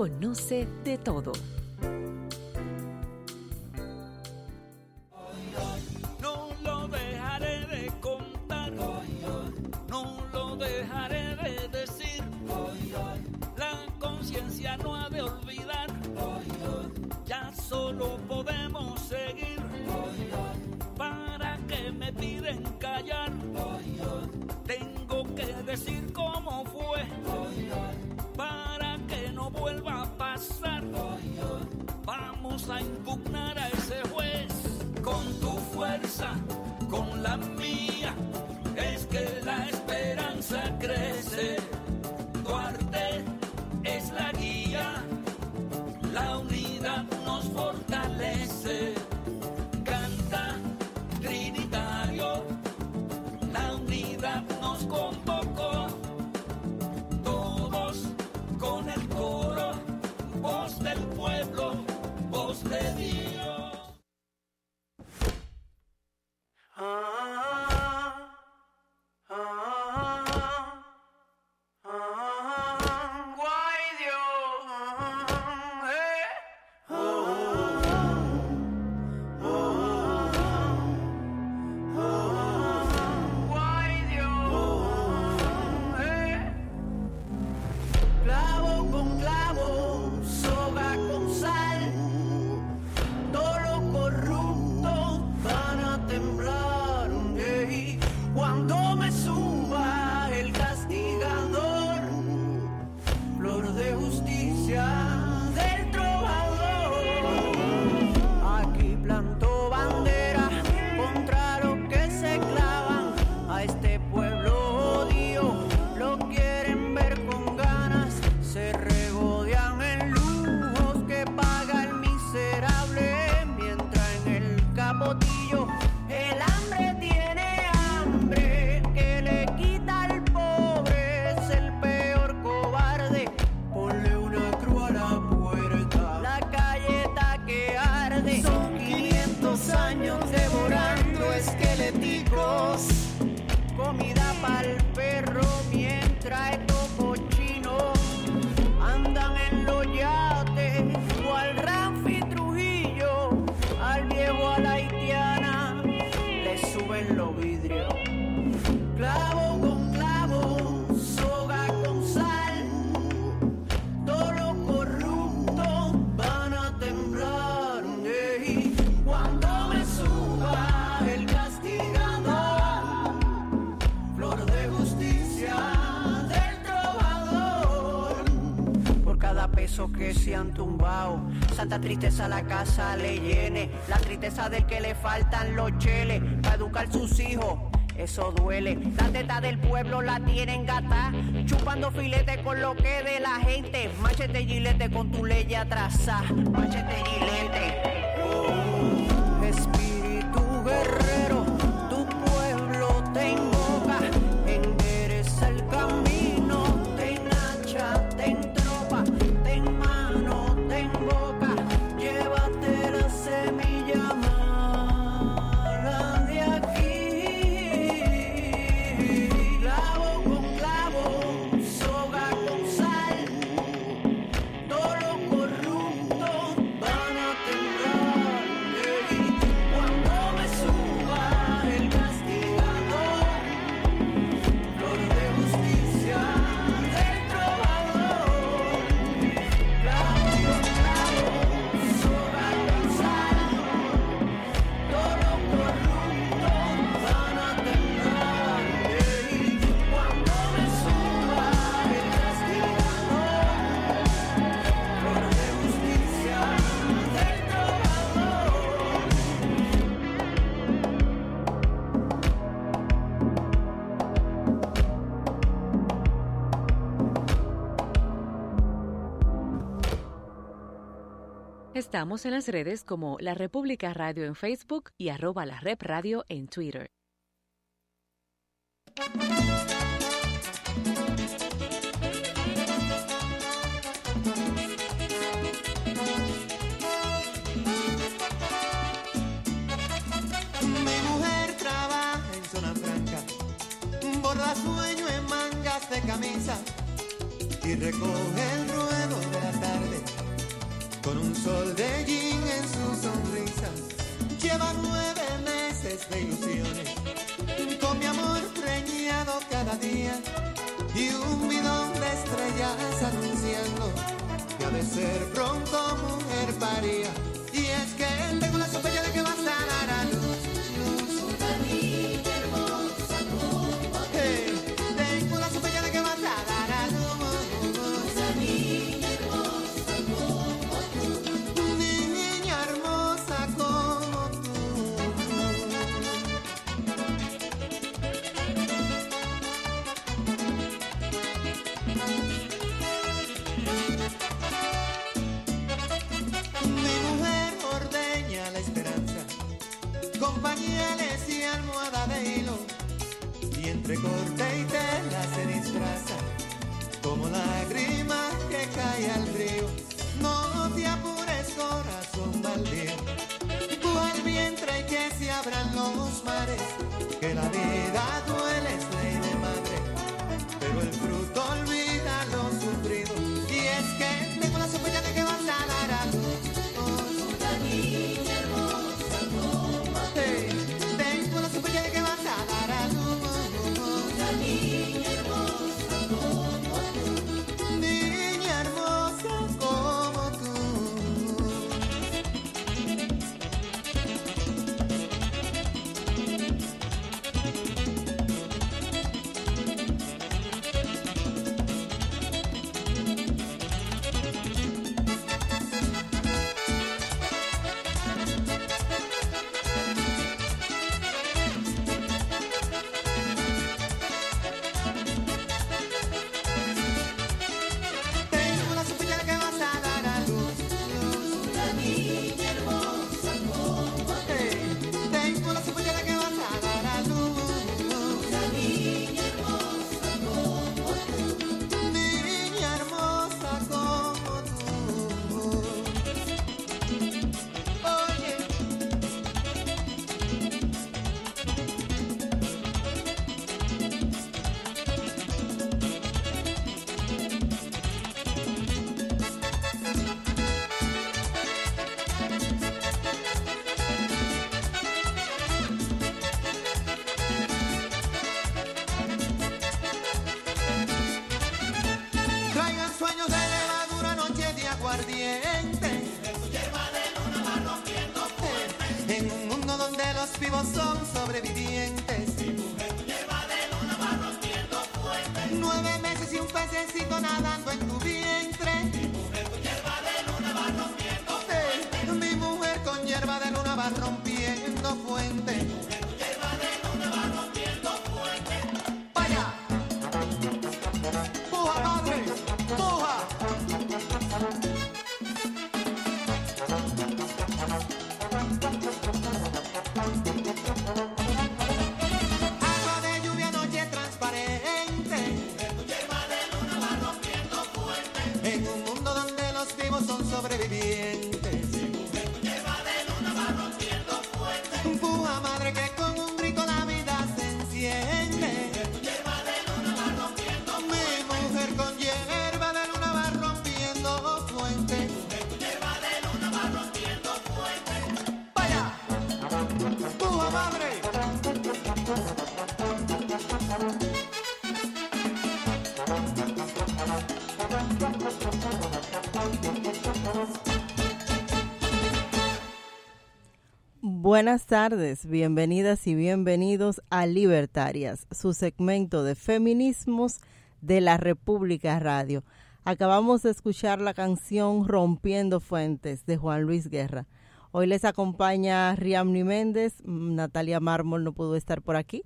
conoce de todo. No lo dejaré de contar, no lo dejaré de decir. La conciencia no ha de olvidar, ya solo podemos seguir. ¿Para que me piden callar? Tengo que decir cómo fue, Vamos a impugnar a ese juez con tu fuerza, con la mía. Es que la esperanza crece. Santa tristeza la casa le llene. La tristeza del que le faltan los cheles para educar sus hijos. Eso duele, la teta del pueblo la tienen gata, chupando filete con lo que de la gente. Machete gilete con tu ley atrasada, machete gilete. Estamos en las redes como La República Radio en Facebook y arroba la Rep Radio en Twitter. Mi mujer trabaja en zona franca, borda sueño en mangas de camisa y recoge el tarde con un sol de jean en su sonrisa. Lleva nueve meses de ilusiones, con mi amor preñado cada día y un bidón de estrellas anunciando que ha de ser pronto mujer paría. Y es que tengo la sospecha de que va a estar a luz. Buenas tardes, bienvenidas y bienvenidos a Libertarias, su segmento de feminismos de la República Radio. Acabamos de escuchar la canción Rompiendo Fuentes de Juan Luis Guerra. Hoy les acompaña Riamni Méndez, Natalia Mármol no pudo estar por aquí,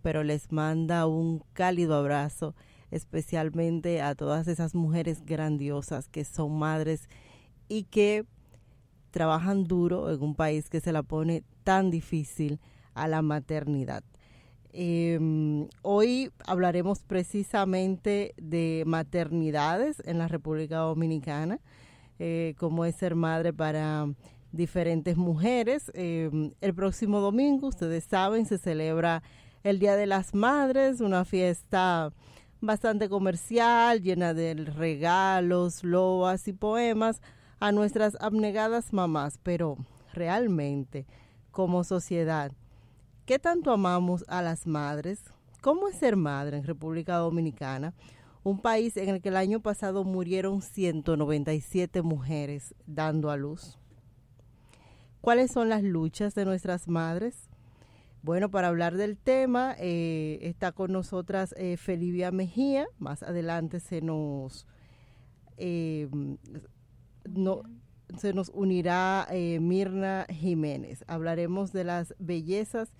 pero les manda un cálido abrazo, especialmente a todas esas mujeres grandiosas que son madres y que trabajan duro en un país que se la pone tan difícil a la maternidad. Eh, hoy hablaremos precisamente de maternidades en la República Dominicana, eh, cómo es ser madre para diferentes mujeres. Eh, el próximo domingo, ustedes saben, se celebra el Día de las Madres, una fiesta bastante comercial, llena de regalos, loas y poemas a nuestras abnegadas mamás, pero realmente, como sociedad, ¿qué tanto amamos a las madres? ¿Cómo es ser madre en República Dominicana? Un país en el que el año pasado murieron 197 mujeres dando a luz. ¿Cuáles son las luchas de nuestras madres? Bueno, para hablar del tema eh, está con nosotras eh, Felivia Mejía. Más adelante se nos eh, no, se nos unirá eh, Mirna Jiménez. Hablaremos de las bellezas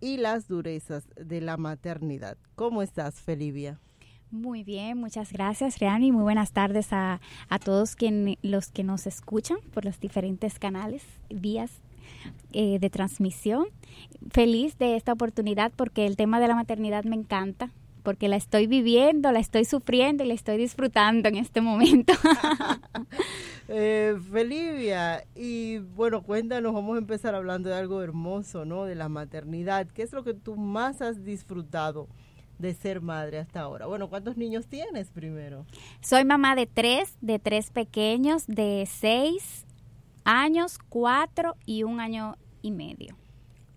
y las durezas de la maternidad. ¿Cómo estás, Felivia? Muy bien, muchas gracias, Reani. Muy buenas tardes a, a todos quien, los que nos escuchan por los diferentes canales, vías eh, de transmisión. Feliz de esta oportunidad porque el tema de la maternidad me encanta porque la estoy viviendo, la estoy sufriendo y la estoy disfrutando en este momento. eh, Felivia, y bueno, cuéntanos, vamos a empezar hablando de algo hermoso, ¿no? De la maternidad. ¿Qué es lo que tú más has disfrutado de ser madre hasta ahora? Bueno, ¿cuántos niños tienes primero? Soy mamá de tres, de tres pequeños, de seis años, cuatro y un año y medio.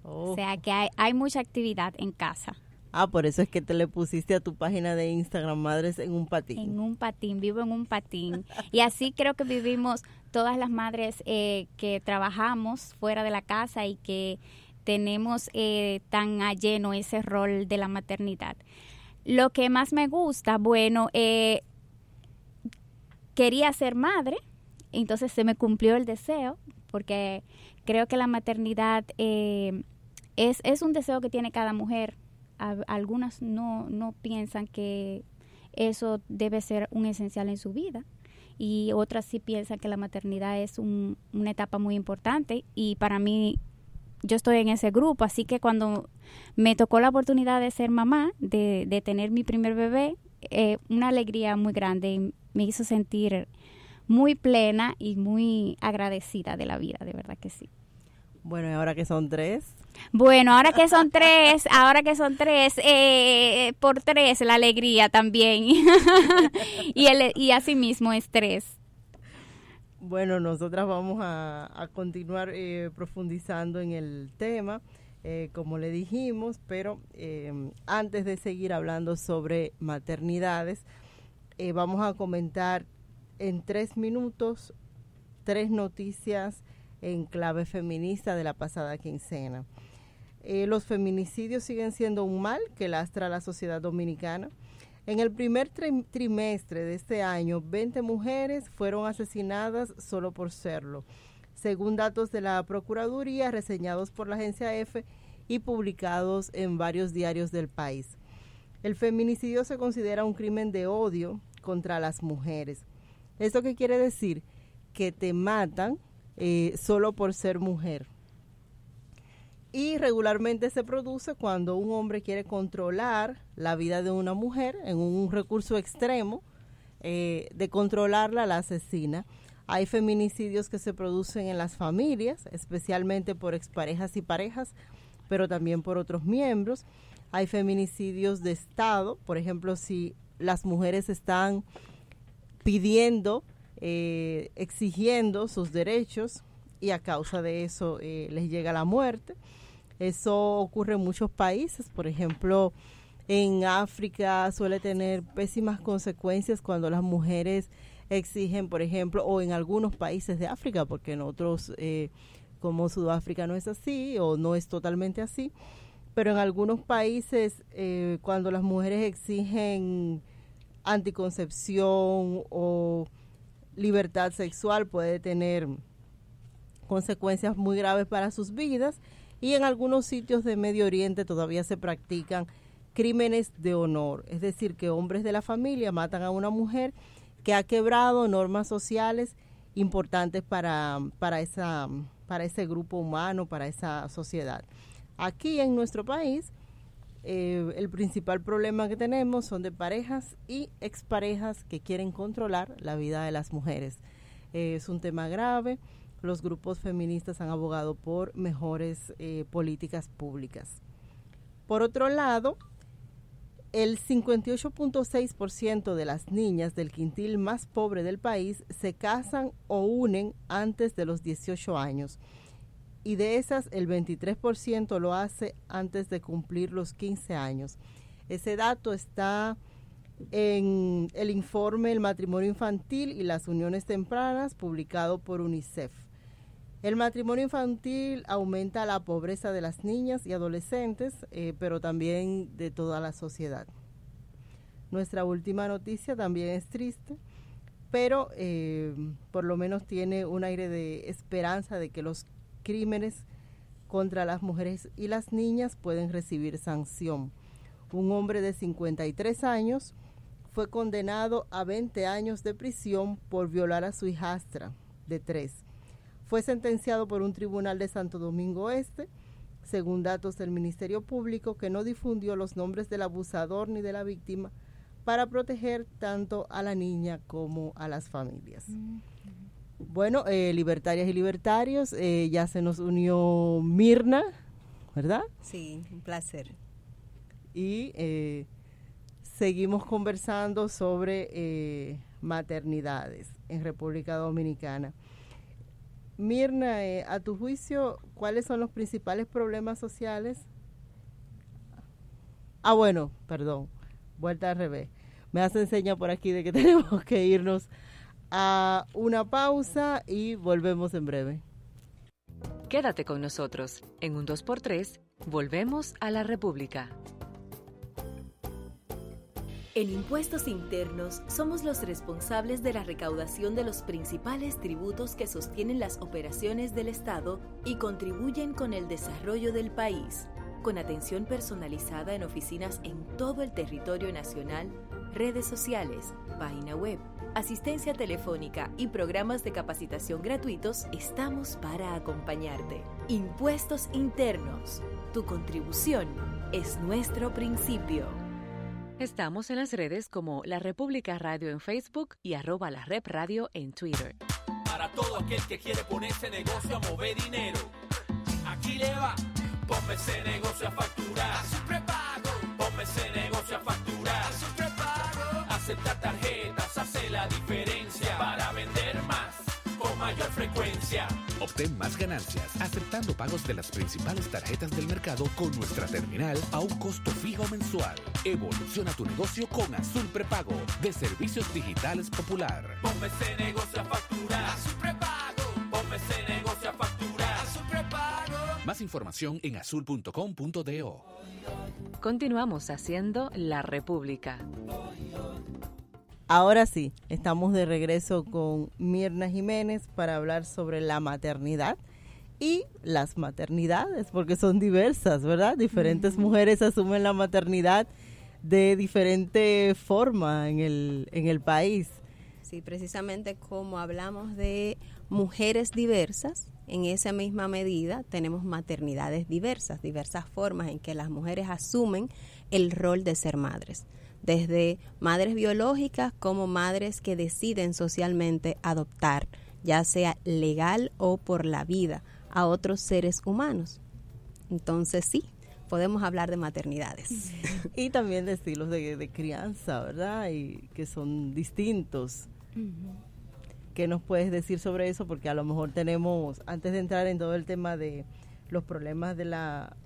Oh. O sea que hay, hay mucha actividad en casa. Ah, por eso es que te le pusiste a tu página de Instagram Madres en un patín. En un patín, vivo en un patín. y así creo que vivimos todas las madres eh, que trabajamos fuera de la casa y que tenemos eh, tan a lleno ese rol de la maternidad. Lo que más me gusta, bueno, eh, quería ser madre, entonces se me cumplió el deseo, porque creo que la maternidad es, es un deseo que tiene cada mujer algunas no, no piensan que eso debe ser un esencial en su vida. Y otras sí piensan que la maternidad es un, una etapa muy importante. Y para mí yo estoy en ese grupo, así que cuando me tocó la oportunidad de ser mamá, de, tener mi primer bebé, eh, una alegría muy grande me hizo sentir muy plena y muy agradecida de la vida, de verdad que sí. Bueno, y ahora que son tres. Bueno, ahora que son tres, ahora que son tres, eh, por tres la alegría también. y, el, y así mismo es tres. Bueno, nosotras vamos a, continuar eh, profundizando en el tema, eh, como le dijimos, pero antes de seguir hablando sobre maternidades, vamos a comentar en tres minutos tres noticias en clave feminista de la pasada quincena. Eh, los feminicidios siguen siendo un mal que lastra a la sociedad dominicana. En el primer trimestre de este año, 20 mujeres fueron asesinadas solo por serlo, según datos de la Procuraduría reseñados por la agencia EFE y publicados en varios diarios del país. El feminicidio se considera un crimen de odio contra las mujeres. ¿Esto qué quiere decir? Que te matan eh, solo por ser mujer. Y regularmente se produce cuando un hombre quiere controlar la vida de una mujer en un recurso extremo eh, de controlarla, la asesina. Hay feminicidios que se producen en las familias, especialmente por exparejas y parejas, pero también por otros miembros. Hay feminicidios de Estado, por ejemplo, si las mujeres están pidiendo eh, exigiendo sus derechos y a causa de eso eh, les llega la muerte. Eso ocurre en muchos países, por ejemplo, en África suele tener pésimas consecuencias cuando las mujeres exigen, por ejemplo, o en algunos países de África, porque en otros, eh, como Sudáfrica, no es así o no es totalmente así, pero en algunos países, cuando las mujeres exigen anticoncepción o libertad sexual puede tener consecuencias muy graves para sus vidas y en algunos sitios de Medio Oriente todavía se practican crímenes de honor, es decir, que hombres de la familia matan a una mujer que ha quebrado normas sociales importantes para, para, esa, para ese grupo humano, para esa sociedad. Aquí en nuestro país eh, el principal problema que tenemos son de parejas y exparejas que quieren controlar la vida de las mujeres. Eh, es un tema grave. Los grupos feministas han abogado por mejores eh, políticas públicas. Por otro lado, el 58.6% de las niñas del quintil más pobre del país se casan o unen antes de los 18 años y de esas el 23% lo hace antes de cumplir los 15 años. Ese dato está en el informe El matrimonio infantil y las uniones tempranas publicado por UNICEF. El matrimonio infantil aumenta la pobreza de las niñas y adolescentes, eh, pero también de toda la sociedad. Nuestra última noticia también es triste, pero eh, por lo menos tiene un aire de esperanza de que los crímenes contra las mujeres y las niñas pueden recibir sanción. Un hombre de 53 años fue condenado a 20 años de prisión por violar a su hijastra de 3. Fue sentenciado por un tribunal de Santo Domingo Este, según datos del Ministerio Público, que no difundió los nombres del abusador ni de la víctima para proteger tanto a la niña como a las familias. Bueno, eh, libertarias y libertarios, eh, ya se nos unió Mirna, ¿verdad? Sí, un placer. Y eh, seguimos conversando sobre maternidades en República Dominicana. Mirna, a tu juicio, ¿cuáles son los principales problemas sociales? Ah, bueno, perdón, vuelta al revés. Me hace seña por aquí de que tenemos que irnos a una pausa y volvemos en breve. Quédate con nosotros. En un 2x3, volvemos a la República. En impuestos internos somos los responsables de la recaudación de los principales tributos que sostienen las operaciones del Estado y contribuyen con el desarrollo del país, con atención personalizada en oficinas en todo el territorio nacional, redes sociales, página web asistencia telefónica y programas de capacitación gratuitos, estamos para acompañarte. Impuestos internos. Tu contribución es nuestro principio. Estamos en las redes como La República Radio en Facebook y arroba la Rep Radio en Twitter. Para todo aquel que quiere ponerse negocio a mover dinero, aquí le va. Ponme ese negocio a facturar. A su prepago. Ponme ese negocio a facturar. A su prepago. Acepta tarjetas, hace la diferencia para vender más con mayor frecuencia. Obtén más ganancias aceptando pagos de las principales tarjetas del mercado con nuestra terminal a un costo fijo mensual. Evoluciona tu negocio con Azul Prepago de Servicios Digitales Popular. Ponme ese negocio a facturar. A su prepago. Ponme ese negocio Más información en azul.com.do. Continuamos haciendo La República. Ahora sí, estamos de regreso con Mirna Jiménez para hablar sobre la maternidad y las maternidades, porque son diversas, ¿verdad? Diferentes mujeres asumen la maternidad de diferente forma en el, en el país. Sí, precisamente como hablamos de mujeres diversas, en esa misma medida tenemos maternidades diversas, diversas formas en que las mujeres asumen el rol de ser madres desde madres biológicas como madres que deciden socialmente adoptar, ya sea legal o por la vida, a otros seres humanos. Entonces sí, podemos hablar de maternidades. Y también de estilos de, crianza, ¿verdad? Y que son distintos. ¿Qué nos puedes decir sobre eso? Porque a lo mejor tenemos, antes de entrar en todo el tema de los problemas de la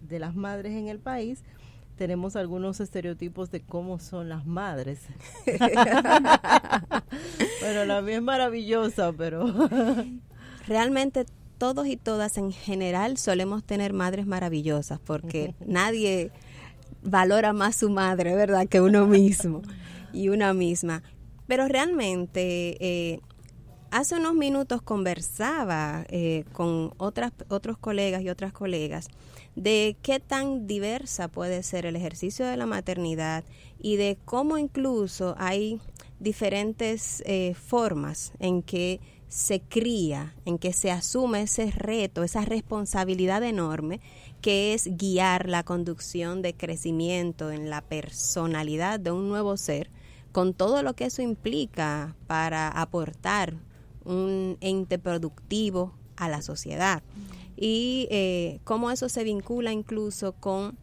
de las madres en el país, tenemos algunos estereotipos de cómo son las madres. bueno, la mía es maravillosa, pero... Realmente todos y todas en general solemos tener madres maravillosas porque nadie valora más su madre, ¿verdad?, que uno mismo y una misma. Pero realmente, eh, hace unos minutos conversaba eh, con otras, otros colegas y otras colegas de qué tan diversa puede ser el ejercicio de la maternidad y de cómo incluso hay diferentes eh, formas en que se cría, en que se asume ese reto, esa responsabilidad enorme que es guiar la conducción de crecimiento en la personalidad de un nuevo ser, con todo lo que eso implica para aportar un ente productivo a la sociedad y eh, cómo eso se vincula incluso con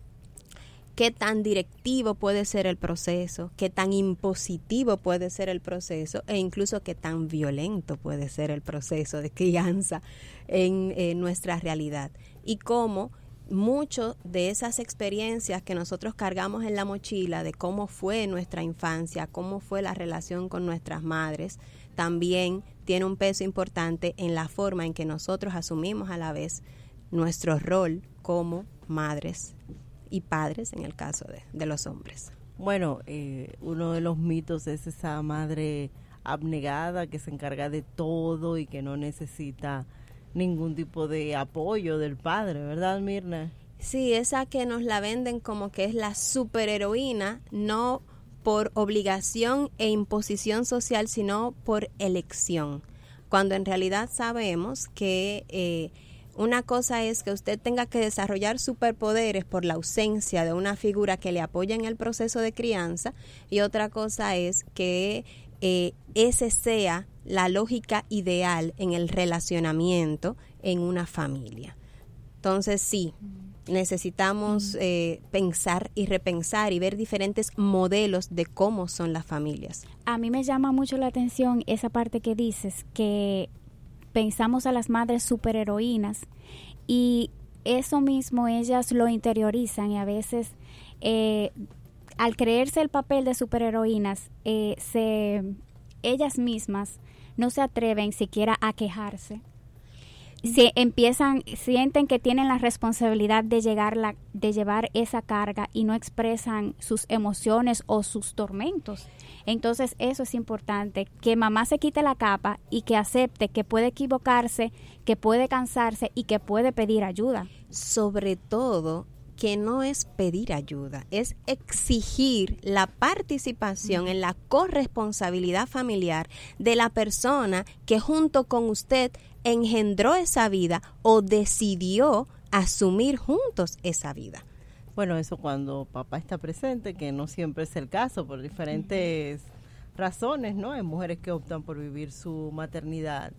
qué tan directivo puede ser el proceso, qué tan impositivo puede ser el proceso e incluso qué tan violento puede ser el proceso de crianza en, en nuestra realidad. Y cómo mucho de esas experiencias que nosotros cargamos en la mochila de cómo fue nuestra infancia, cómo fue la relación con nuestras madres, también tiene un peso importante en la forma en que nosotros asumimos a la vez nuestro rol como madres y padres en el caso de, de los hombres. Bueno, eh, uno de los mitos es esa madre abnegada que se encarga de todo y que no necesita ningún tipo de apoyo del padre, ¿verdad, Mirna? Sí, esa que nos la venden como que es la superheroína, no por obligación e imposición social, sino por elección. Cuando en realidad sabemos que eh, una cosa es que usted tenga que desarrollar superpoderes por la ausencia de una figura que le apoya en el proceso de crianza y otra cosa es que eh, ese sea la lógica ideal en el relacionamiento en una familia. Entonces sí, necesitamos eh, pensar y repensar y ver diferentes modelos de cómo son las familias. A mí me llama mucho la atención esa parte que dices, que pensamos a las madres superheroínas y eso mismo ellas lo interiorizan y a veces eh, al creerse el papel de superheroínas, eh, se, ellas mismas no se atreven siquiera a quejarse si empiezan, sienten que tienen la responsabilidad de, llegar la, de llevar esa carga y no expresan sus emociones o sus tormentos. Entonces eso es importante, que mamá se quite la capa y que acepte que puede equivocarse, que puede cansarse y que puede pedir ayuda. Sobre todo que no es pedir ayuda, es exigir la participación en la corresponsabilidad familiar de la persona que junto con usted engendró esa vida o decidió asumir juntos esa vida. Bueno, eso cuando papá está presente, que no siempre es el caso por diferentes razones, ¿no? Hay mujeres que optan por vivir su maternidad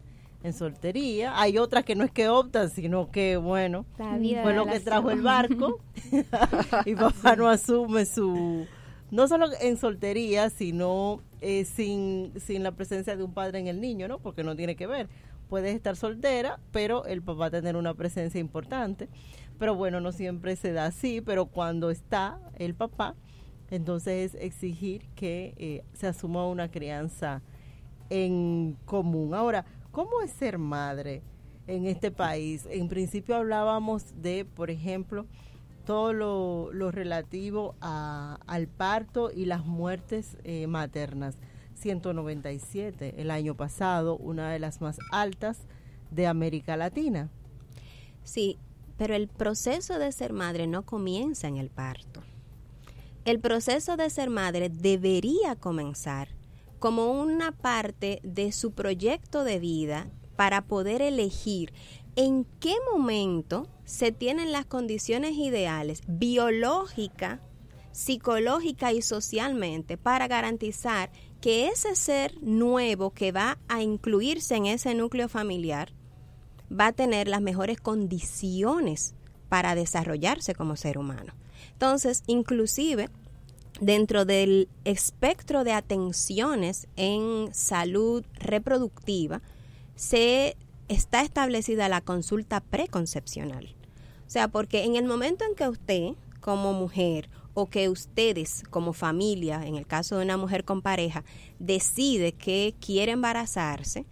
en soltería. Hay otras que no es que optan, sino que, bueno, fue lo que trajo el barco y papá no asume su... No solo en soltería, sino eh, sin, sin la presencia de un padre en el niño, ¿no? Porque no tiene que ver puedes estar soltera, pero el papá tener una presencia importante. Pero bueno, no siempre se da así, pero cuando está el papá, entonces es exigir que eh, se asuma una crianza en común. Ahora, ¿cómo es ser madre en este país? En principio hablábamos de, por ejemplo, todo lo, relativo al parto y las muertes eh, maternas 197 el año pasado, una de las más altas de América Latina. Sí, pero el proceso de ser madre no comienza en el parto. El proceso de ser madre debería comenzar como una parte de su proyecto de vida para poder elegir en qué momento se tienen las condiciones ideales biológica, psicológica y socialmente para garantizar que ese ser nuevo que va a incluirse en ese núcleo familiar va a tener las mejores condiciones para desarrollarse como ser humano. Entonces, inclusive dentro del espectro de atenciones en salud reproductiva, se está establecida la consulta preconcepcional. O sea, porque en el momento en que usted, como mujer o que ustedes como familia, en el caso de una mujer con pareja, decide que quiere embarazarse,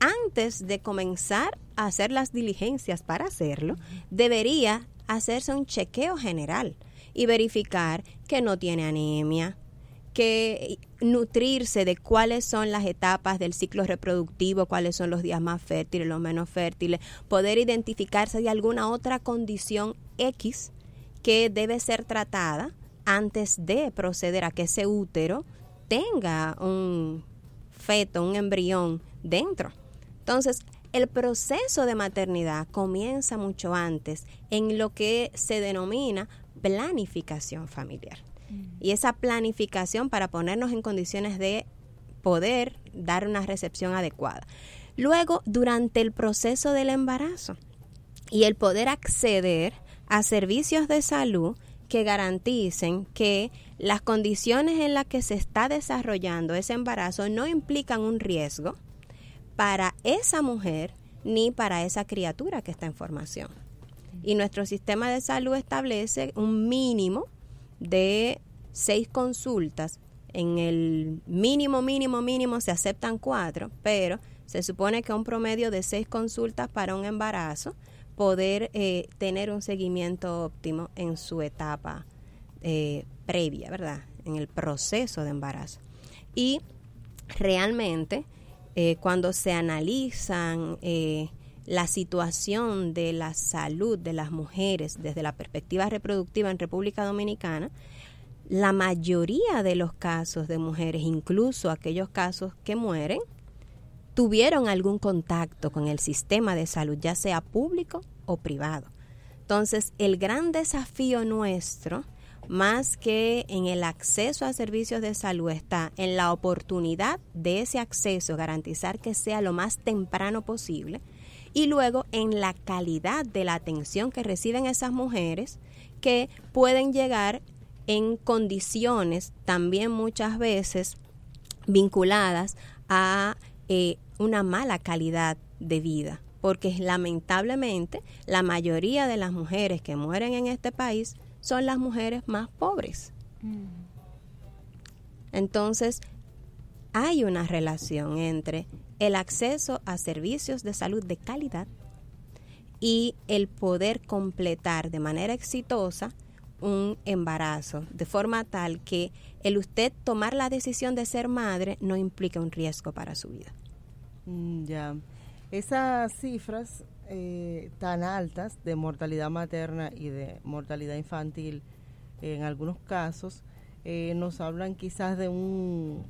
antes de comenzar a hacer las diligencias para hacerlo, debería hacerse un chequeo general y verificar que no tiene anemia, que nutrirse de cuáles son las etapas del ciclo reproductivo, cuáles son los días más fértiles, los menos fértiles, poder identificarse de alguna otra condición X que debe ser tratada antes de proceder a que ese útero tenga un feto, un embrión dentro. Entonces, el proceso de maternidad comienza mucho antes en lo que se denomina planificación familiar. Mm. Y esa planificación para ponernos en condiciones de poder dar una recepción adecuada. Luego, durante el proceso del embarazo y el poder acceder a servicios de salud que garanticen que las condiciones en las que se está desarrollando ese embarazo no implican un riesgo para esa mujer ni para esa criatura que está en formación. Y nuestro sistema de salud establece un mínimo de seis consultas. En el mínimo, mínimo, mínimo se aceptan cuatro, pero se supone que un promedio de seis consultas para un embarazo poder eh, tener un seguimiento óptimo en su etapa eh, previa, ¿verdad? En el proceso de embarazo. Y realmente, eh, cuando se analizan la situación de la salud de las mujeres desde la perspectiva reproductiva en República Dominicana, la mayoría de los casos de mujeres, incluso aquellos casos que mueren, tuvieron algún contacto con el sistema de salud, ya sea público o privado. Entonces, el gran desafío nuestro, más que en el acceso a servicios de salud, está en la oportunidad de ese acceso, garantizar que sea lo más temprano posible, y luego en la calidad de la atención que reciben esas mujeres que pueden llegar en condiciones también muchas veces vinculadas a eh, una mala calidad de vida, porque lamentablemente la mayoría de las mujeres que mueren en este país son las mujeres más pobres. Mm. Entonces, hay una relación entre el acceso a servicios de salud de calidad y el poder completar de manera exitosa un embarazo, de forma tal que el usted tomar la decisión de ser madre no implica un riesgo para su vida. Mm, ya, esas cifras eh, tan altas de mortalidad materna y de mortalidad infantil en algunos casos eh, nos hablan quizás de un,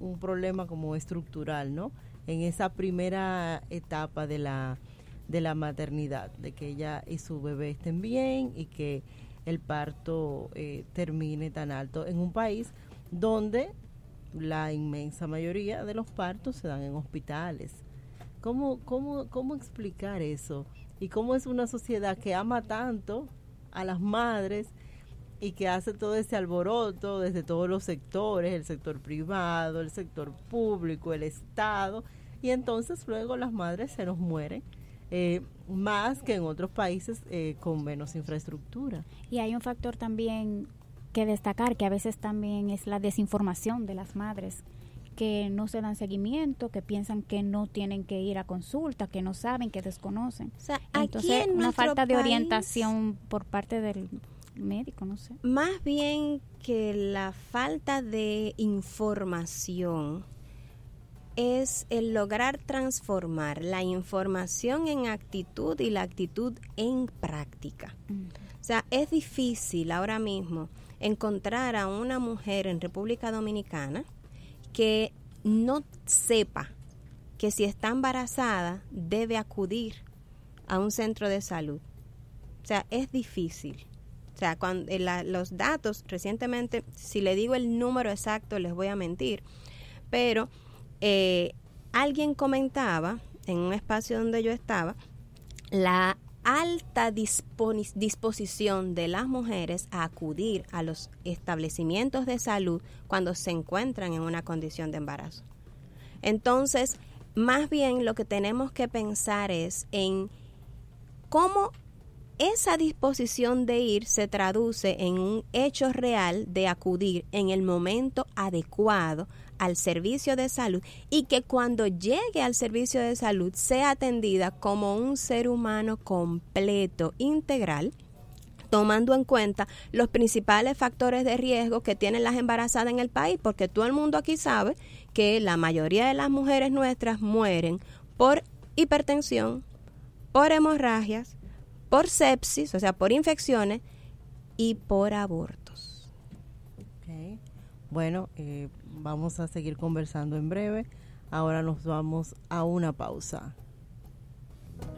un problema como estructural, ¿no? En esa primera etapa de la, de la maternidad, de que ella y su bebé estén bien y que el parto eh, termine tan alto en un país donde la inmensa mayoría de los partos se dan en hospitales. ¿Cómo, cómo, cómo explicar eso? ¿Y cómo es una sociedad que ama tanto a las madres y que hace todo ese alboroto desde todos los sectores, el sector privado, el sector público, el Estado, y entonces luego las madres se nos mueren eh, más que en otros países eh, con menos infraestructura. Y hay un factor también que destacar, que a veces también es la desinformación de las madres que no se dan seguimiento, que piensan que no tienen que ir a consulta, que no saben, que desconocen. O sea, Entonces, una falta de orientación por parte del médico, no sé. Más bien que la falta de información es el lograr transformar la información en actitud y la actitud en práctica. Mm. O sea, es difícil ahora mismo encontrar a una mujer en República Dominicana que no sepa que si está embarazada debe acudir a un centro de salud. O sea, es difícil. O sea, cuando, eh, los datos recientemente, si le digo el número exacto, les voy a mentir, pero eh, alguien comentaba en un espacio donde yo estaba la alta disposición de las mujeres a acudir a los establecimientos de salud cuando se encuentran en una condición de embarazo. Entonces, más bien lo que tenemos que pensar es en cómo esa disposición de ir se traduce en un hecho real de acudir en el momento adecuado al servicio de salud y que cuando llegue al servicio de salud sea atendida como un ser humano completo, integral, tomando en cuenta los principales factores de riesgo que tienen las embarazadas en el país, porque todo el mundo aquí sabe que la mayoría de las mujeres nuestras mueren por hipertensión, por hemorragias, por sepsis, o sea, por infecciones y por abortos. Bueno, eh, vamos a seguir conversando en breve. Ahora nos vamos a una pausa.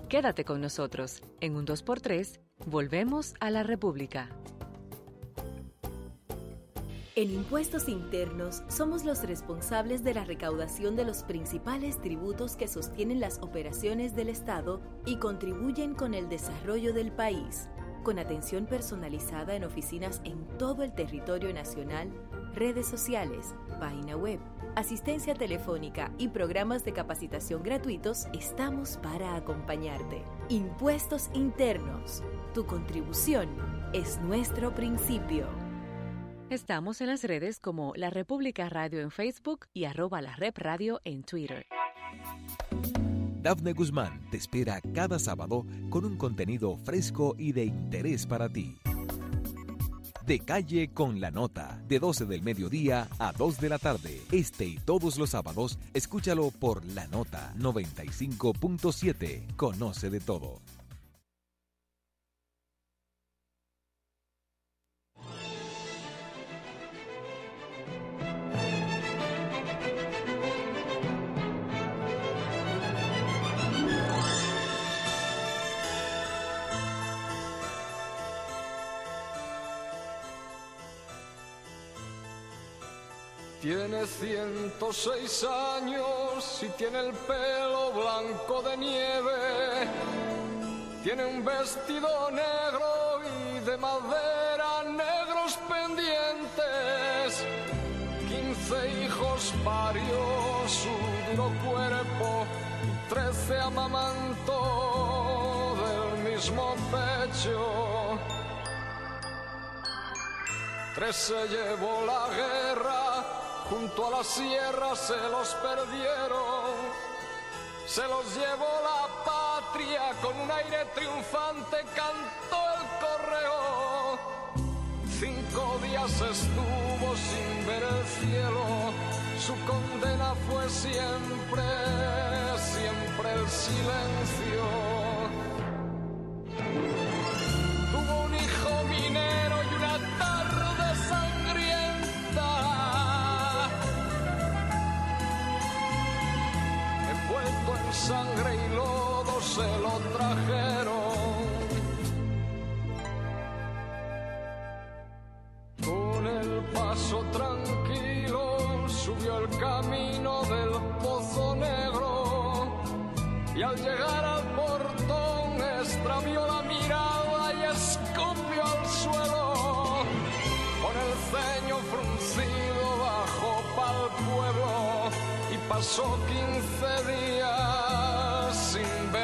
Quédate con nosotros. En un 2x3, volvemos a la República. En impuestos internos somos los responsables de la recaudación de los principales tributos que sostienen las operaciones del Estado y contribuyen con el desarrollo del país. con atención personalizada en oficinas en todo el territorio nacional, redes sociales, página web, asistencia telefónica y programas de capacitación gratuitos, estamos para acompañarte. Impuestos internos. Tu contribución es nuestro principio. Estamos en las redes como La República Radio en Facebook y arroba la Rep Radio en Twitter. Dafne Guzmán te espera cada sábado con un contenido fresco y de interés para ti. De calle con la nota, de 12 del mediodía a 2 de la tarde. Este y todos los sábados, escúchalo por la nota 95.7. Conoce de todo. Tiene 106 años y tiene el pelo blanco de nieve. Tiene un vestido negro y de madera negros pendientes. 15 hijos parió su duro cuerpo y 13 amamantó del mismo pecho. Tres se llevó la guerra junto a la sierra se los perdieron. Se los llevó la patria con un aire triunfante, cantó el correo. Cinco días estuvo sin ver el cielo, su condena fue siempre, siempre el silencio. Sangre y lodo se lo trajeron. Con el paso tranquilo subió el camino del pozo negro y al llegar al portón extravió la mirada y escupió al suelo. Con el ceño fruncido bajó pa'l pueblo y pasó 15 días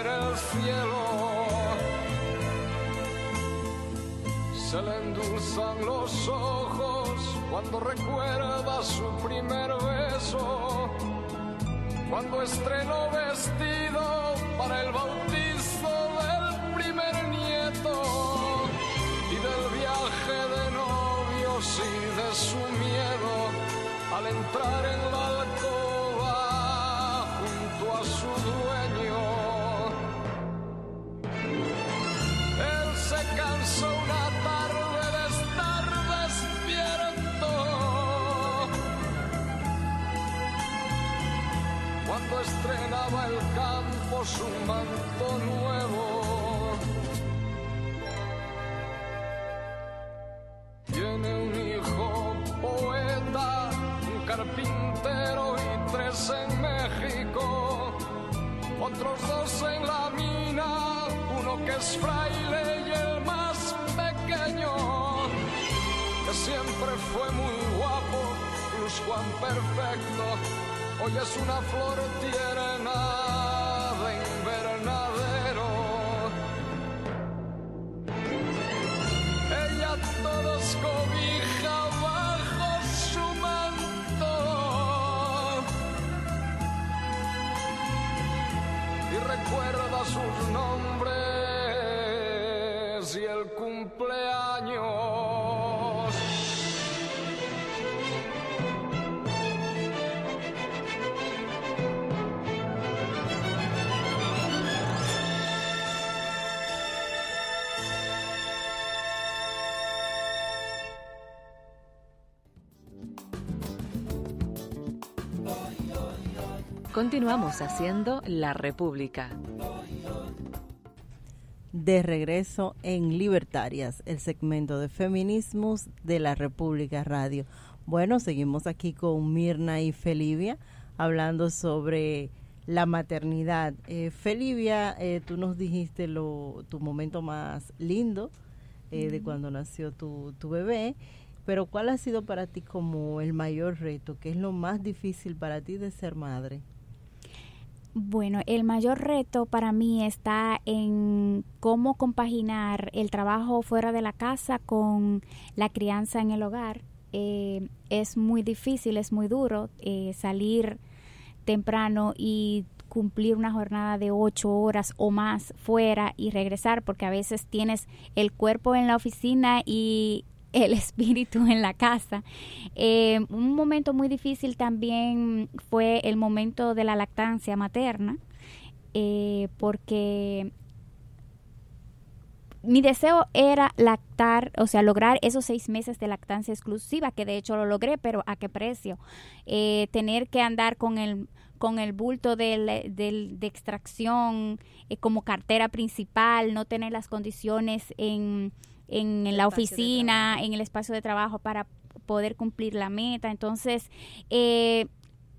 ver el cielo. Se le endulzan los ojos cuando recuerda su primer beso, cuando estrenó vestido para el bautizo del primer nieto y del viaje de novios y de su miedo al entrar en la alcoba junto a su dueño. Estrenaba el campo su manto nuevo. Tiene un hijo poeta, un carpintero y tres en México. Otros dos en la mina, uno que es fraile y el más pequeño, que siempre fue muy guapo, Luz Juan perfecto. Hoy es una flor tierna de invernadero. Ella todos cobija bajo su manto y recuerda sus nombres y el cumpleaños. Continuamos haciendo La República. De regreso en Libertarias, el segmento de feminismos de la República Radio. Bueno, seguimos aquí con Mirna y Felivia hablando sobre la maternidad. Eh, Felivia, eh, tú nos dijiste lo, tu momento más lindo eh, de cuando nació tu, tu bebé. Pero ¿cuál ha sido para ti como el mayor reto? ¿Qué es lo más difícil para ti de ser madre? Bueno, el mayor reto para mí está en cómo compaginar el trabajo fuera de la casa con la crianza en el hogar. Eh, es muy difícil, es muy duro eh, salir temprano y cumplir una jornada de ocho horas o más fuera y regresar porque a veces tienes el cuerpo en la oficina y el espíritu en la casa. Eh, un momento muy difícil también fue el momento de la lactancia materna, eh, porque mi deseo era lactar, o sea, lograr esos seis meses de lactancia exclusiva, que de hecho lo logré, pero ¿a qué precio? Eh, tener que andar con el con el bulto del, del, de extracción como cartera principal, no tener las condiciones en en la oficina, en el espacio de trabajo para poder cumplir la meta. Entonces, eh,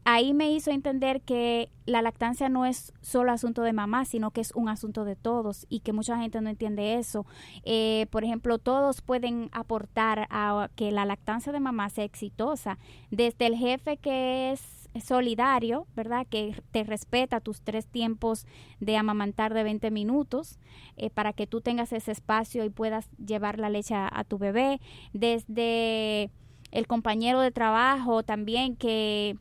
ahí me hizo entender que la lactancia no es solo asunto de mamá, sino que es un asunto de todos y que mucha gente no entiende eso. Eh, por ejemplo, todos pueden aportar a que la lactancia de mamá sea exitosa, desde el jefe que es solidario, ¿verdad? Que te respeta tus tres tiempos de amamantar de 20 minutos eh, para que tú tengas ese espacio y puedas llevar la leche a, tu bebé. Desde el compañero de trabajo también que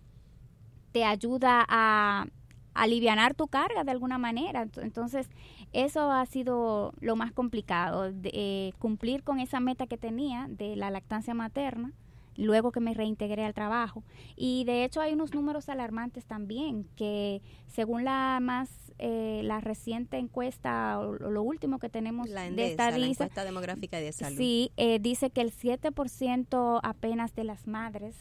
te ayuda a aliviar tu carga de alguna manera. Entonces, eso ha sido lo más complicado, de, eh, cumplir con esa meta que tenía de la lactancia materna luego que me reintegré al trabajo. Y de hecho hay unos números alarmantes también, que según la más eh, la reciente encuesta, o lo último que tenemos la de esta la encuesta demográfica de salud. Sí, eh, dice que el 7% apenas de las madres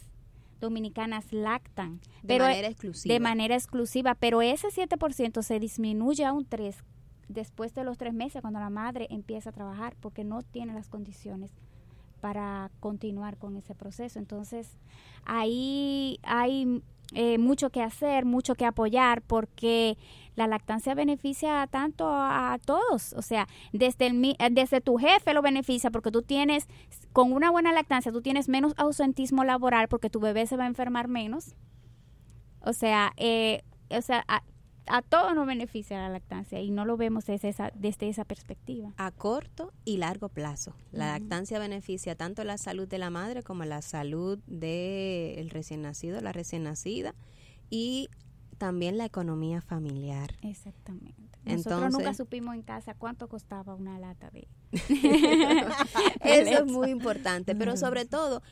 dominicanas lactan. De manera exclusiva. De manera exclusiva, pero ese 7% se disminuye a un 3% después de los tres meses cuando la madre empieza a trabajar porque no tiene las condiciones para continuar con ese proceso. Entonces, ahí hay eh, mucho que hacer, mucho que apoyar, porque la lactancia beneficia tanto a, todos. O sea, desde, el, eh, desde tu jefe lo beneficia porque tú tienes, con una buena lactancia, tú tienes menos ausentismo laboral porque tu bebé se va a enfermar menos. O sea, eh, o sea, a todos nos beneficia la lactancia y no lo vemos desde esa, desde esa perspectiva. A corto y largo plazo. La lactancia beneficia tanto la salud de la madre como la salud del recién nacido, la recién nacida y también la economía familiar. Exactamente. Nosotros nunca supimos en casa cuánto costaba una lata de... Eso es muy importante, pero sobre todo,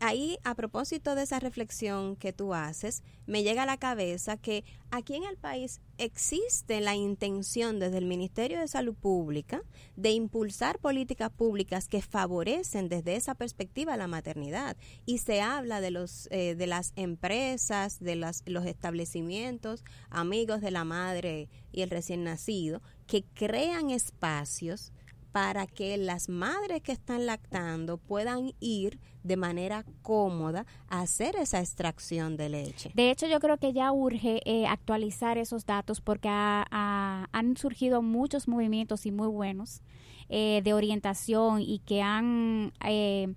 ahí a propósito de esa reflexión que tú haces, me llega a la cabeza que aquí en el país existe la intención desde el Ministerio de Salud Pública de impulsar políticas públicas que favorecen desde esa perspectiva la maternidad. Y se habla de los eh, de las empresas, de las, los establecimientos amigos de la madre y el recién nacido que crean espacios para que las madres que están lactando puedan ir de manera cómoda a hacer esa extracción de leche. De hecho, yo creo que ya urge eh, actualizar esos datos porque han surgido muchos movimientos y muy buenos eh, de orientación y que han... Eh,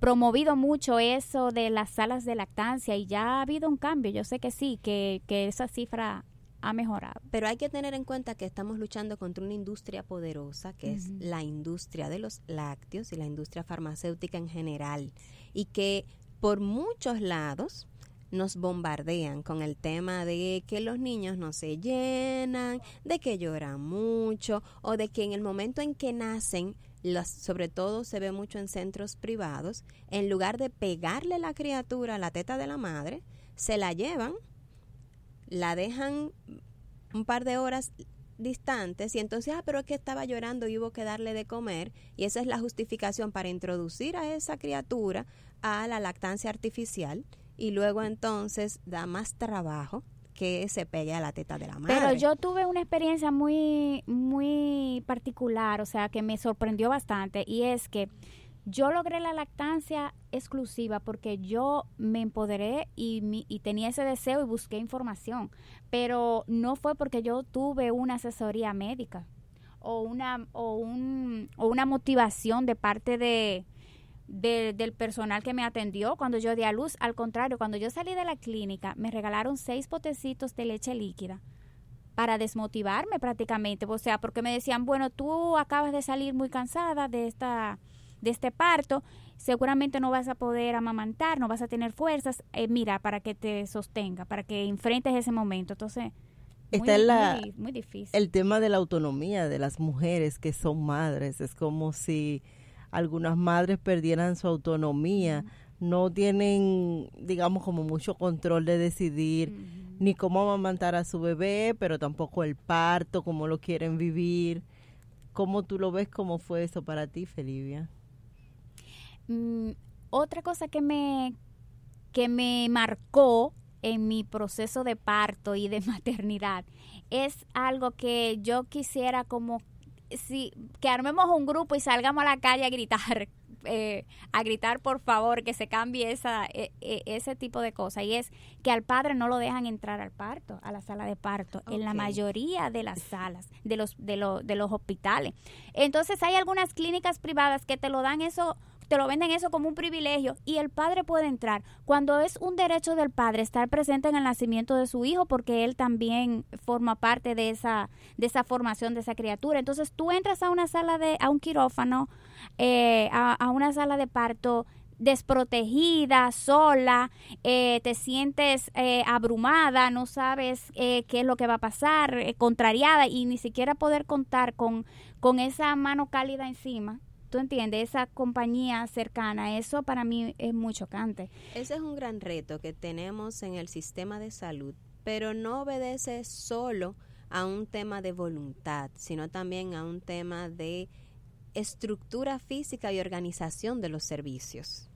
promovido mucho eso de las salas de lactancia y ya ha habido un cambio. Yo sé que sí, que, que esa cifra ha mejorado. Pero hay que tener en cuenta que estamos luchando contra una industria poderosa, que es la industria de los lácteos y la industria farmacéutica en general, y que por muchos lados nos bombardean con el tema de que los niños no se llenan, de que lloran mucho o de que en el momento en que nacen, sobre todo se ve mucho en centros privados, en lugar de pegarle la criatura a la teta de la madre, se la llevan la dejan un par de horas distantes y entonces, ah, pero es que estaba llorando y hubo que darle de comer y esa es la justificación para introducir a esa criatura a la lactancia artificial y luego entonces da más trabajo que se pegue a la teta de la madre. Pero yo tuve una experiencia muy muy particular, o sea, que me sorprendió bastante y es que yo logré la lactancia exclusiva porque yo me empoderé y, y, tenía ese deseo y busqué información, pero no fue porque yo tuve una asesoría médica o una, o un, o una motivación de parte de, de- del personal que me atendió cuando yo di a luz. Al contrario, cuando yo salí de la clínica, me regalaron seis potecitos de leche líquida para desmotivarme prácticamente. O sea, porque me decían, bueno, tú acabas de salir muy cansada de esta de este parto, seguramente no vas a poder amamantar, no vas a tener fuerzas, eh, mira, para que te sostenga, para que enfrentes ese momento. Entonces, Está muy, en la- muy, muy difícil. El tema de la autonomía de las mujeres que son madres. Es como si algunas madres perdieran su autonomía. No tienen, digamos, como mucho control de decidir ni cómo amamantar a su bebé, pero tampoco el parto, cómo lo quieren vivir. ¿Cómo tú lo ves? ¿Cómo fue eso para ti, Felivia? Mm, otra cosa que me, que me marcó en mi proceso de parto y de maternidad es algo que yo quisiera como si que armemos un grupo y salgamos a la calle a gritar eh, a gritar por favor que se cambie esa e- e- ese tipo de cosas y es que al padre no lo dejan entrar al parto a la sala de parto en la mayoría de las salas de los de, los de los hospitales. Entonces hay algunas clínicas privadas que te lo dan eso te lo venden eso como un privilegio y el padre puede entrar cuando es un derecho del padre estar presente en el nacimiento de su hijo porque él también forma parte de esa de esa formación de esa criatura entonces tú entras a una sala de a un quirófano eh, a, a una sala de parto desprotegida, sola, eh, te sientes eh, abrumada, no sabes eh, qué es lo que va a pasar, eh, contrariada y ni siquiera poder contar con, con esa mano cálida encima. ¿Tú entiendes? Esa compañía cercana, eso para mí es muy chocante. Ese es un gran reto que tenemos en el sistema de salud, pero no obedece solo a un tema de voluntad, sino también a un tema de estructura física y organización de los servicios.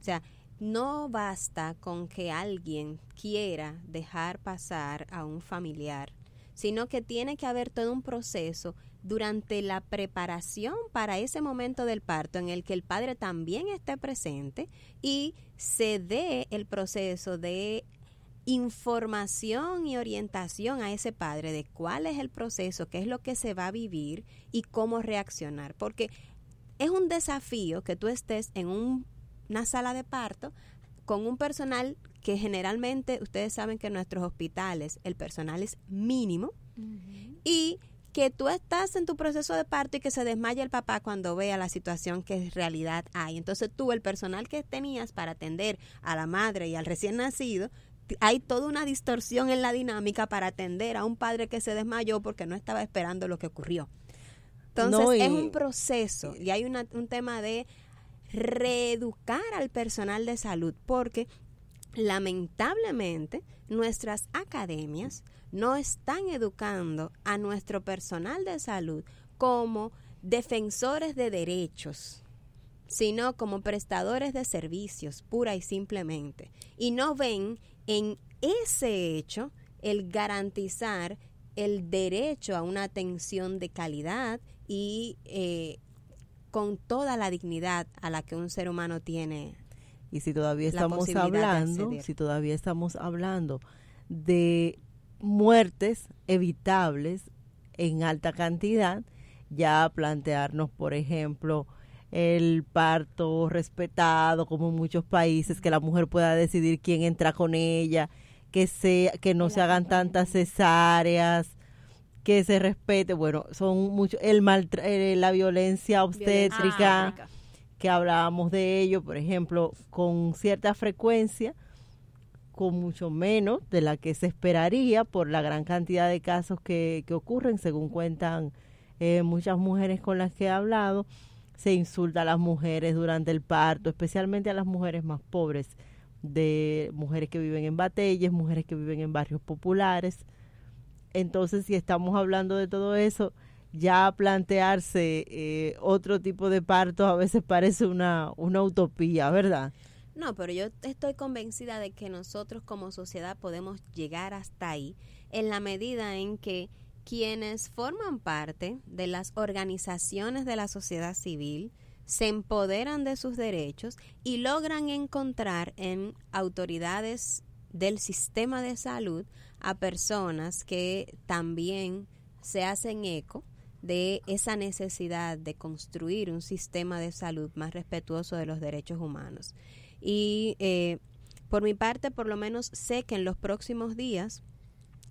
O sea, no basta con que alguien quiera dejar pasar a un familiar, sino que tiene que haber todo un proceso durante la preparación para ese momento del parto en el que el padre también esté presente y se dé el proceso de información y orientación a ese padre de cuál es el proceso, qué es lo que se va a vivir y cómo reaccionar. Porque es un desafío que tú estés en un- una sala de parto con un personal que generalmente ustedes saben que en nuestros hospitales el personal es mínimo y que tú estás en tu proceso de parto y que se desmaya el papá cuando vea la situación que en realidad hay. Entonces tú, el personal que tenías para atender a la madre y al recién nacido, hay toda una distorsión en la dinámica para atender a un padre que se desmayó porque no estaba esperando lo que ocurrió. Entonces No, es un proceso y hay una- un tema de reeducar al personal de salud porque lamentablemente nuestras academias no están educando a nuestro personal de salud como defensores de derechos, sino como prestadores de servicios, pura y simplemente. Y no ven en ese hecho el garantizar el derecho a una atención de calidad y eh, con toda la dignidad a la que un ser humano tiene. Y si todavía estamos hablando, si todavía estamos hablando de muertes evitables en alta cantidad, ya plantearnos, por ejemplo, el parto respetado, como en muchos países, que la mujer pueda decidir quién entra con ella, que sea, que no se hagan tantas cesáreas, que se respete, bueno, son muchos, el maltra- eh, la violencia obstétrica, obstétrica. que hablábamos de ello, por ejemplo, con cierta frecuencia, con mucho menos de la que se esperaría por la gran cantidad de casos que, que ocurren, según cuentan eh, muchas mujeres con las que he hablado, se insulta a las mujeres durante el parto, especialmente a las mujeres más pobres, de mujeres que viven en batallas, mujeres que viven en barrios populares. Entonces, si estamos hablando de todo eso, ya plantearse eh, otro tipo de parto a veces parece una, una utopía, ¿verdad? No, pero yo estoy convencida de que nosotros como sociedad podemos llegar hasta ahí en la medida en que quienes forman parte de las organizaciones de la sociedad civil se empoderan de sus derechos y logran encontrar en autoridades del sistema de salud a personas que también se hacen eco de esa necesidad de construir un sistema de salud más respetuoso de los derechos humanos. Y eh, por mi parte, por lo menos sé que en los próximos días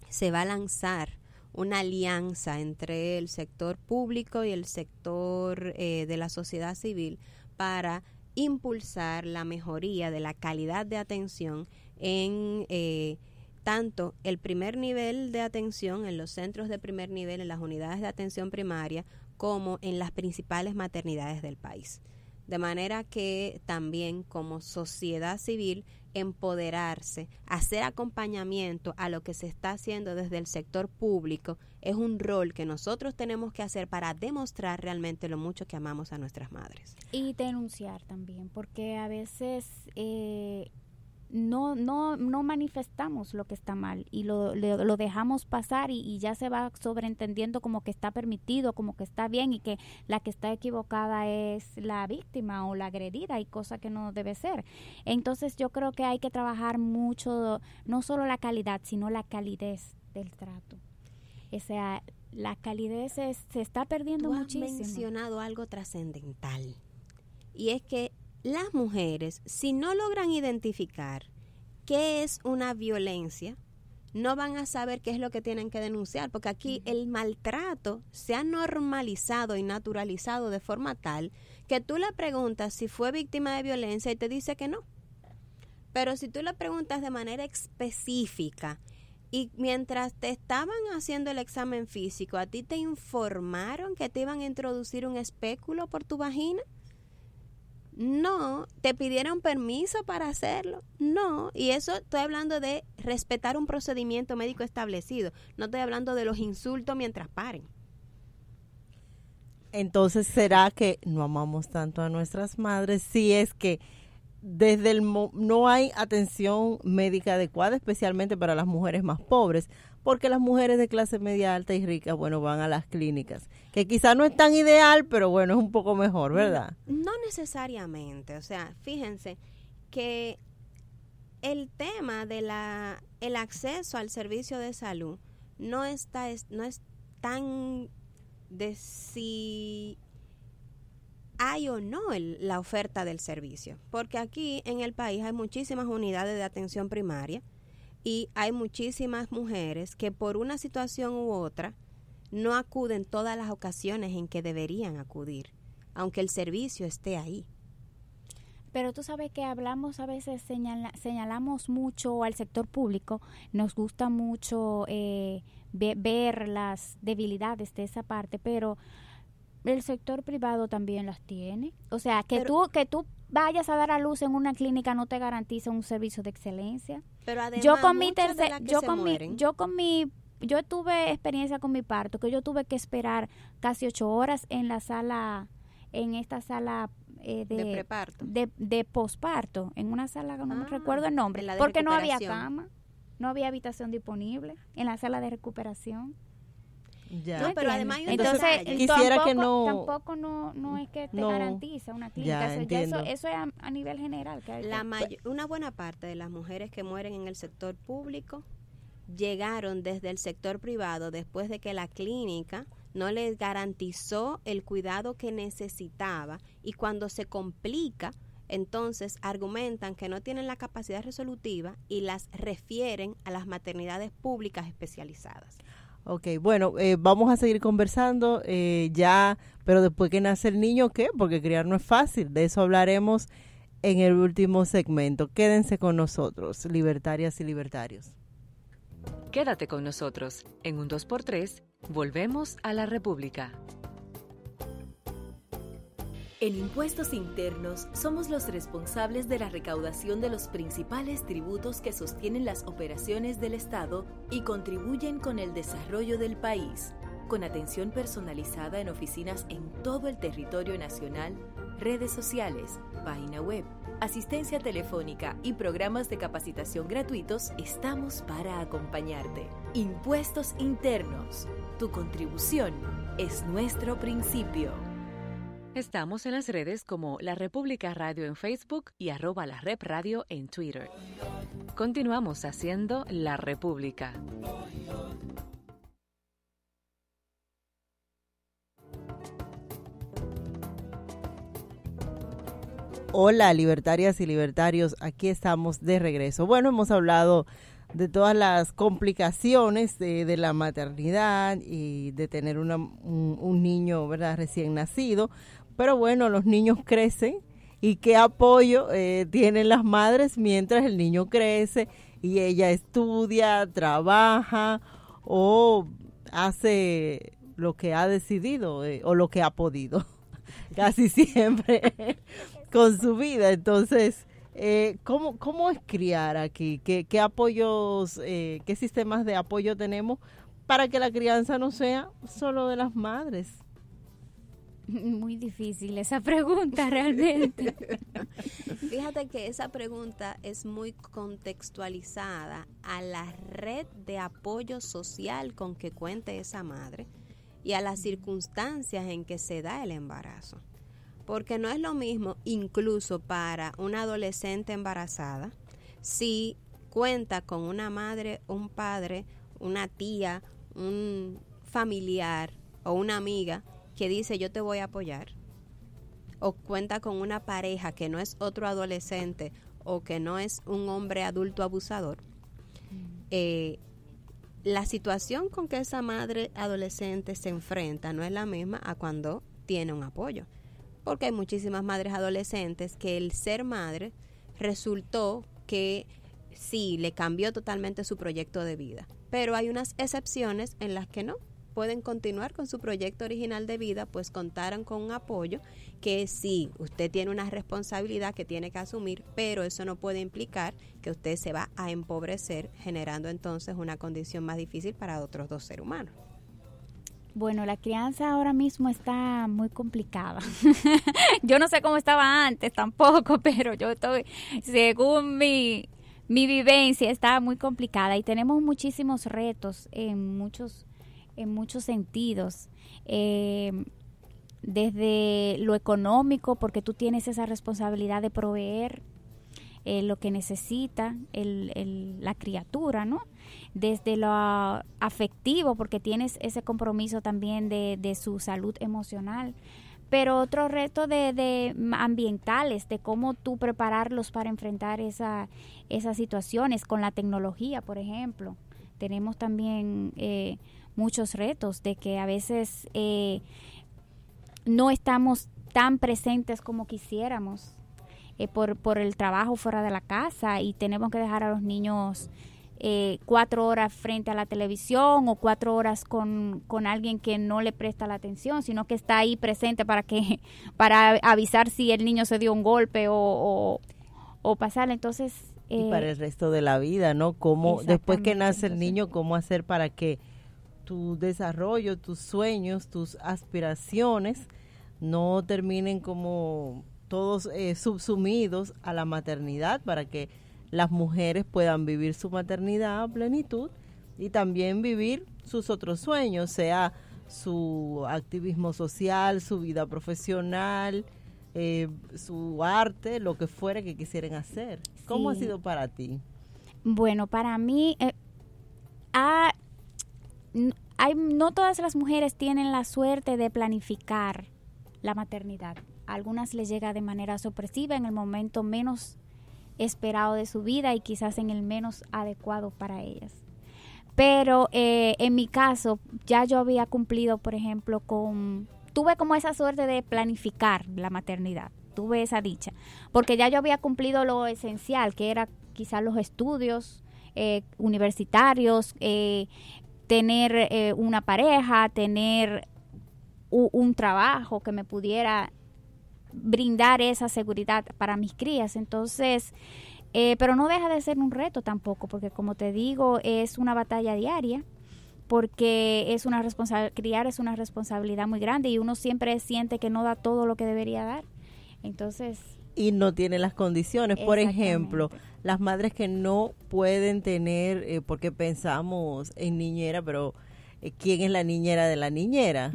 se va a lanzar una alianza entre el sector público y el sector eh, de la sociedad civil para impulsar la mejoría de la calidad de atención en eh, tanto el primer nivel de atención en los centros de primer nivel, en las unidades de atención primaria, como en las principales maternidades del país. De manera que también como sociedad civil empoderarse, hacer acompañamiento a lo que se está haciendo desde el sector público, es un rol que nosotros tenemos que hacer para demostrar realmente lo mucho que amamos a nuestras madres. Y denunciar también, porque a veces eh, no, no, no manifestamos lo que está mal y lo, lo, dejamos pasar y, ya se va sobreentendiendo como que está permitido, como que está bien y que la que está equivocada es la víctima o la agredida y cosa que no debe ser. Entonces yo creo que hay que trabajar mucho, no solo la calidad, sino la calidez del trato. O sea, la calidez se está perdiendo Tú muchísimo. Has mencionado algo trascendental y es que las mujeres, si no logran identificar qué es una violencia, no van a saber qué es lo que tienen que denunciar, porque aquí el maltrato se ha normalizado y naturalizado de forma tal que tú le preguntas si fue víctima de violencia y te dice que no. Pero si tú le preguntas de manera específica y mientras te estaban haciendo el examen físico, a ti te informaron que te iban a introducir un espéculo por tu vagina, no, te pidieron permiso para hacerlo. No, y eso estoy hablando de respetar un procedimiento médico establecido. No estoy hablando de los insultos mientras paren. Entonces, ¿será que no amamos tanto a nuestras madres si es que desde el no hay atención médica adecuada, especialmente para las mujeres más pobres? Porque las mujeres de clase media alta y rica, bueno, van a las clínicas, que quizá no es tan ideal, pero bueno, es un poco mejor, ¿verdad? No, necesariamente, o sea, fíjense que el tema de la el acceso al servicio de salud no está no es tan de si hay o no la oferta del servicio, porque aquí en el país hay muchísimas unidades de atención primaria y hay muchísimas mujeres que por una situación u otra no acuden todas las ocasiones en que deberían acudir, aunque el servicio esté ahí. Pero tú sabes que hablamos a veces, señalamos mucho al sector público, nos gusta mucho eh, ver las debilidades de esa parte, pero el sector privado también las tiene. O sea, que tú que tú vayas a dar a luz en una clínica no te garantiza un servicio de excelencia. Pero además, yo con mi yo con mi, yo con mi yo tuve experiencia con mi parto que yo tuve que esperar casi ocho horas en la sala en esta sala eh, de, de preparto. de, de posparto en una sala que no me ah, recuerdo el nombre porque no había cama no había habitación disponible en la sala de recuperación no, pero además entonces quisiera que no tampoco no, no es que te garantiza una clínica eso, eso, es a, nivel general la una buena parte de las mujeres que mueren en el sector público llegaron desde el sector privado después de que la clínica no les garantizó el cuidado que necesitaba y cuando se complica entonces argumentan que no tienen la capacidad resolutiva y las refieren a las maternidades públicas especializadas. Ok, bueno, eh, vamos a seguir conversando eh, ya, pero después que nace el niño, ¿qué? Porque criar no es fácil. De eso hablaremos en el último segmento. Quédense con nosotros, libertarias y libertarios. Quédate con nosotros. En un 2x3, volvemos a la República. En impuestos internos somos los responsables de la recaudación de los principales tributos que sostienen las operaciones del Estado y contribuyen con el desarrollo del país, con atención personalizada en oficinas en todo el territorio nacional, redes sociales, página web, asistencia telefónica y programas de capacitación gratuitos, estamos para acompañarte. Impuestos internos. Tu contribución es nuestro principio. Estamos en las redes como La República Radio en Facebook y arroba la Rep Radio en Twitter. Continuamos haciendo La República. Hola, libertarias y libertarios, aquí estamos de regreso. Bueno, hemos hablado de todas las complicaciones de, la maternidad y de tener una, un, un, niño ¿verdad? recién nacido, pero bueno, los niños crecen y qué apoyo eh, tienen las madres mientras el niño crece y ella estudia, trabaja o hace lo que ha decidido eh, o lo que ha podido casi siempre con su vida. Entonces, eh, ¿cómo, ¿cómo es criar aquí? ¿Qué, qué apoyos, eh, qué sistemas de apoyo tenemos para que la crianza no sea solo de las madres? Muy difícil esa pregunta realmente. Fíjate que esa pregunta es muy contextualizada a la red de apoyo social con que cuente esa madre y a las circunstancias en que se da el embarazo. Porque no es lo mismo incluso para una adolescente embarazada si cuenta con una madre, un padre, una tía, un familiar o una amiga que dice yo te voy a apoyar o cuenta con una pareja que no es otro adolescente o que no es un hombre adulto abusador, eh, la situación con que esa madre adolescente se enfrenta no es la misma a cuando tiene un apoyo porque hay muchísimas madres adolescentes que el ser madre resultó que sí, le cambió totalmente su proyecto de vida. Pero hay unas excepciones en las que no. Pueden continuar con su proyecto original de vida, pues contaron con un apoyo que sí, usted tiene una responsabilidad que tiene que asumir, pero eso no puede implicar que usted se va a empobrecer, generando entonces una condición más difícil para otros dos seres humanos. Bueno, la crianza ahora mismo está muy complicada. yo no sé cómo estaba antes tampoco, pero yo estoy, según mi, mi vivencia, está muy complicada y tenemos muchísimos retos en muchos, en muchos sentidos. Eh, desde lo económico, porque tú tienes esa responsabilidad de proveer eh, lo que necesita la criatura, ¿no? Desde lo afectivo, porque tienes ese compromiso también de, de su salud emocional pero otro reto de, de, ambientales, de cómo tú prepararlos para enfrentar esa, esas situaciones con la tecnología, por ejemplo. Tenemos también eh, muchos retos de que a veces eh, no estamos tan presentes como quisiéramos eh, por, por el trabajo fuera de la casa y tenemos que dejar a los niños eh, cuatro horas frente a la televisión o cuatro horas con, con, alguien que no le presta la atención, sino que está ahí presente para que para avisar si el niño se dio un golpe o, o, pasar. Entonces... y para eh, el resto de la vida, ¿no? Cómo, después que nace el niño, cómo hacer para que tu desarrollo, tus sueños, tus aspiraciones no terminen como todos eh, subsumidos a la maternidad para que las mujeres puedan vivir su maternidad a plenitud y también vivir sus otros sueños, sea su activismo social, su vida profesional, eh, su arte, lo que fuera que quisieran hacer. ¿Cómo ha sido para ti? Bueno, para mí, eh, hay, no todas las mujeres tienen la suerte de planificar la maternidad algunas les llega de manera sorpresiva en el momento menos esperado de su vida y quizás en el menos adecuado para ellas. Pero eh, en mi caso, ya yo había cumplido, por ejemplo, con... Tuve como esa suerte de planificar la maternidad, tuve esa dicha, porque ya yo había cumplido lo esencial, que era quizás los estudios eh, universitarios, eh, tener una pareja, tener un trabajo que me pudiera brindar esa seguridad para mis crías. Entonces, eh, pero no deja de ser un reto tampoco, porque como te digo, es una batalla diaria porque es una responsabilidad, criar es una responsabilidad muy grande y uno siempre siente que no da todo lo que debería dar. Entonces... Y no tiene las condiciones. Por ejemplo, las madres que no pueden tener, eh, porque pensamos en niñera, pero eh, quién es la niñera de la niñera.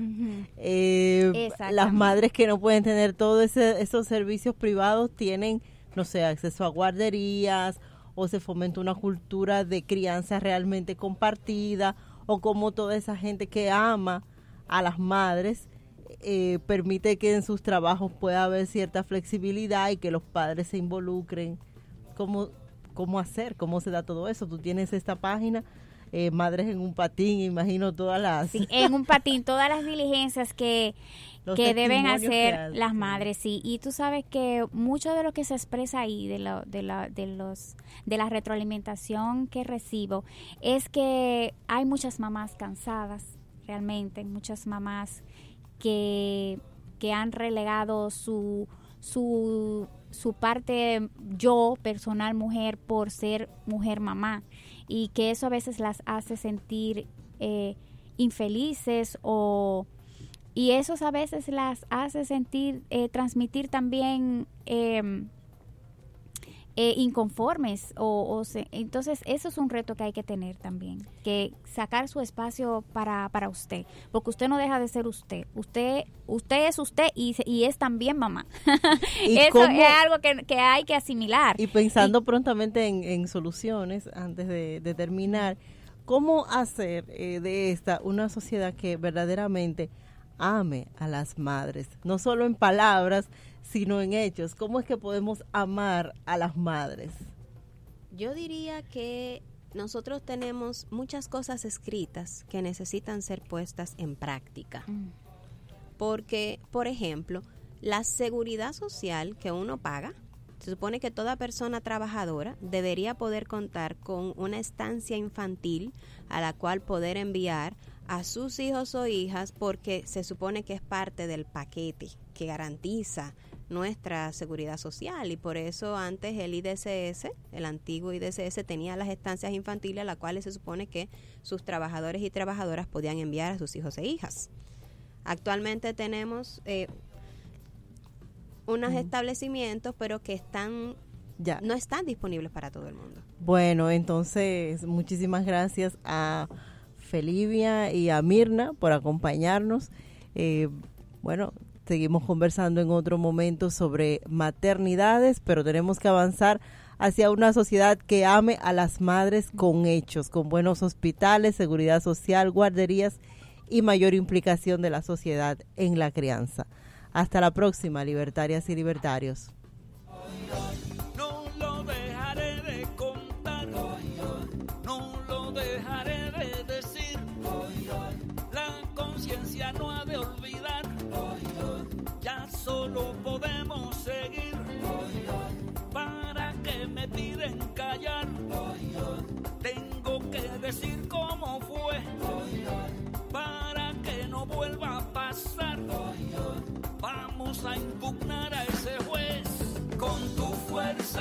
Eh, las madres que no pueden tener todos esos servicios privados tienen, no sé, acceso a guarderías o se fomenta una cultura de crianza realmente compartida o como toda esa gente que ama a las madres eh, permite que en sus trabajos pueda haber cierta flexibilidad y que los padres se involucren. ¿Cómo, cómo hacer? ¿Cómo se da todo eso? Tú tienes esta página eh, madres en un patín, imagino todas las... Sí, en un patín, todas las diligencias que, que deben hacer las madres, sí. Y tú sabes que mucho de lo que se expresa ahí, de, lo, de, la, de, los, de la retroalimentación que recibo, es que hay muchas mamás cansadas, realmente, muchas mamás que, que han relegado su, su, su parte yo, personal mujer, por ser mujer mamá. Y que eso a veces las hace sentir eh, infelices o y eso a veces las hace sentir eh, transmitir también em, eh, inconformes o, entonces eso es un reto que hay que tener también que sacar su espacio para, para usted porque usted no deja de ser usted usted usted es usted y, y es también mamá. Eso es algo que, que, hay que asimilar. Y pensando prontamente en, en, soluciones antes de, de, terminar cómo hacer eh, de esta una sociedad que verdaderamente ame a las madres no solo en palabras sino en hechos. ¿Cómo es que podemos amar a las madres? Yo diría que nosotros tenemos muchas cosas escritas que necesitan ser puestas en práctica. Mm. Porque, por ejemplo, la seguridad social que uno paga, se supone que toda persona trabajadora debería poder contar con una estancia infantil a la cual poder enviar a sus hijos o hijas porque se supone que es parte del paquete que garantiza nuestra seguridad social y por eso antes el IDCS, el antiguo IDCS, tenía las estancias infantiles a las cuales se supone que sus trabajadores y trabajadoras podían enviar a sus hijos e hijas. Actualmente tenemos eh, unos establecimientos, pero que están ya. no están disponibles para todo el mundo. Bueno, entonces muchísimas gracias a Felivia y a Mirna por acompañarnos. Eh, bueno, Seguimos conversando en otro momento sobre maternidades, pero tenemos que avanzar hacia una sociedad que ame a las madres con hechos, con buenos hospitales, seguridad social, guarderías y mayor implicación de la sociedad en la crianza. Hasta la próxima, libertarias y libertarios. Decir cómo fue. Para que no vuelva a pasar. Vamos a impugnar